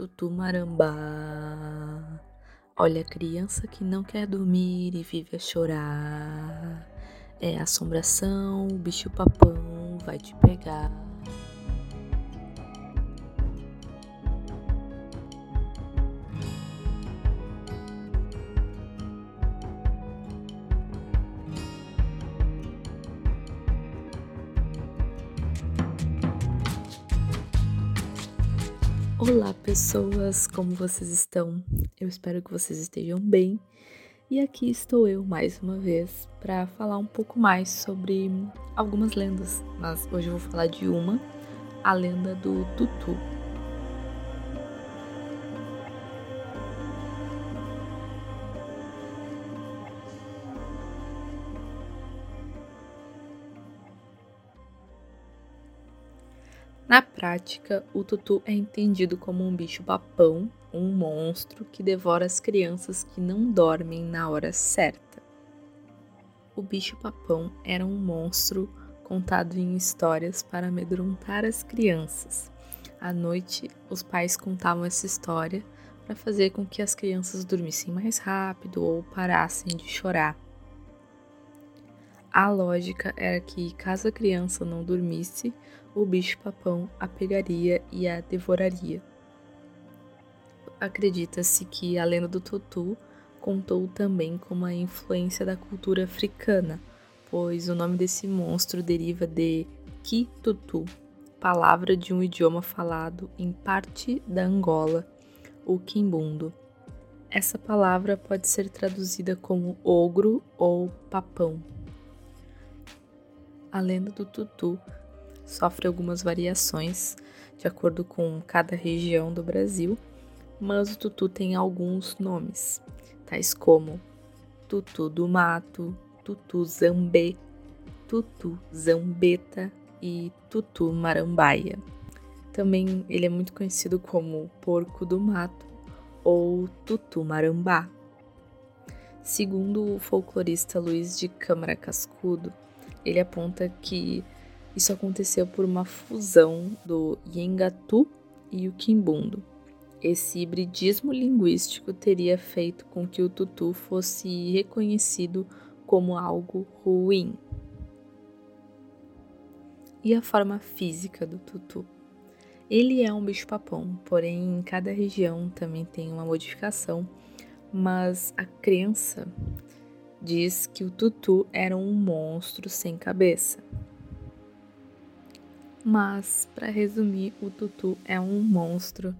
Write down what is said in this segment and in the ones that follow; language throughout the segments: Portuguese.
Tutu. Olha a criança que não quer dormir e vive a chorar. É assombração, o bicho papão vai te pegar. Olá, pessoas, como vocês estão? Eu espero que vocês estejam bem. E aqui estou eu mais uma vez para falar um pouco mais sobre algumas lendas, mas hoje eu vou falar de uma, a lenda do Tutu. Na prática, o tutu é entendido como um bicho-papão, um monstro que devora as crianças que não dormem na hora certa. O bicho-papão era um monstro contado em histórias para amedrontar as crianças. À noite, os pais contavam essa história para fazer com que as crianças dormissem mais rápido ou parassem de chorar. A lógica era que, caso a criança não dormisse, o bicho-papão a pegaria e a devoraria. Acredita-se que a lenda do Tutu contou também com uma influência da cultura africana, pois o nome desse monstro deriva de Kitutu, palavra de um idioma falado em parte da Angola, o quimbundo. Essa palavra pode ser traduzida como ogro ou papão. A lenda do Tutu sofre algumas variações de acordo com cada região do Brasil, mas o tutu tem alguns nomes, tais como tutu do mato, tutu zambê, tutu zambeta e tutu marambaia. Também ele é muito conhecido como porco do mato ou tutu marambá. Segundo o folclorista Luiz de Câmara Cascudo, ele aponta que isso aconteceu por uma fusão do Yengatu e o Kimbundo. Esse hibridismo linguístico teria feito com que o tutu fosse reconhecido como algo ruim. E a forma física do tutu? Ele é um bicho-papão, porém em cada região também tem uma modificação, mas a crença diz que o tutu era um monstro sem cabeça. Mas, para resumir, o Tutu é um monstro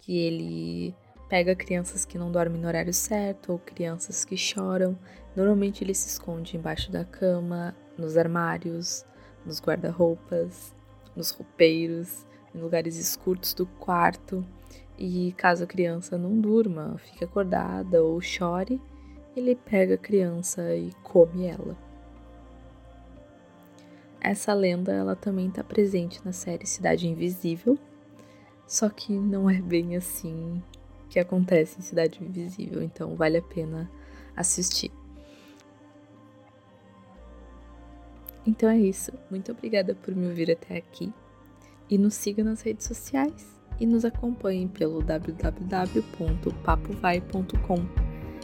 que ele pega crianças que não dormem no horário certo ou crianças que choram. Normalmente ele se esconde embaixo da cama, nos armários, nos guarda-roupas, nos roupeiros, em lugares escuros do quarto. E caso a criança não durma, fique acordada ou chore, ele pega a criança e come ela. Essa lenda ela também está presente na série Cidade Invisível, só que não é bem assim que acontece em Cidade Invisível, então vale a pena assistir. Então é isso. Muito obrigada por me ouvir até aqui. E nos siga nas redes sociais e nos acompanhe pelo www.papovai.com.